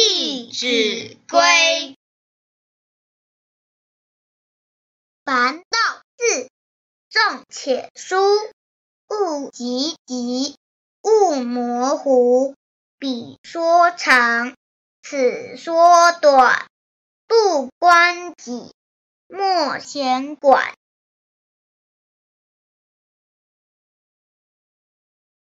弟子规》。凡道字，重且疏，勿急疾，勿模糊。彼说长，此说短，不关己，莫闲管。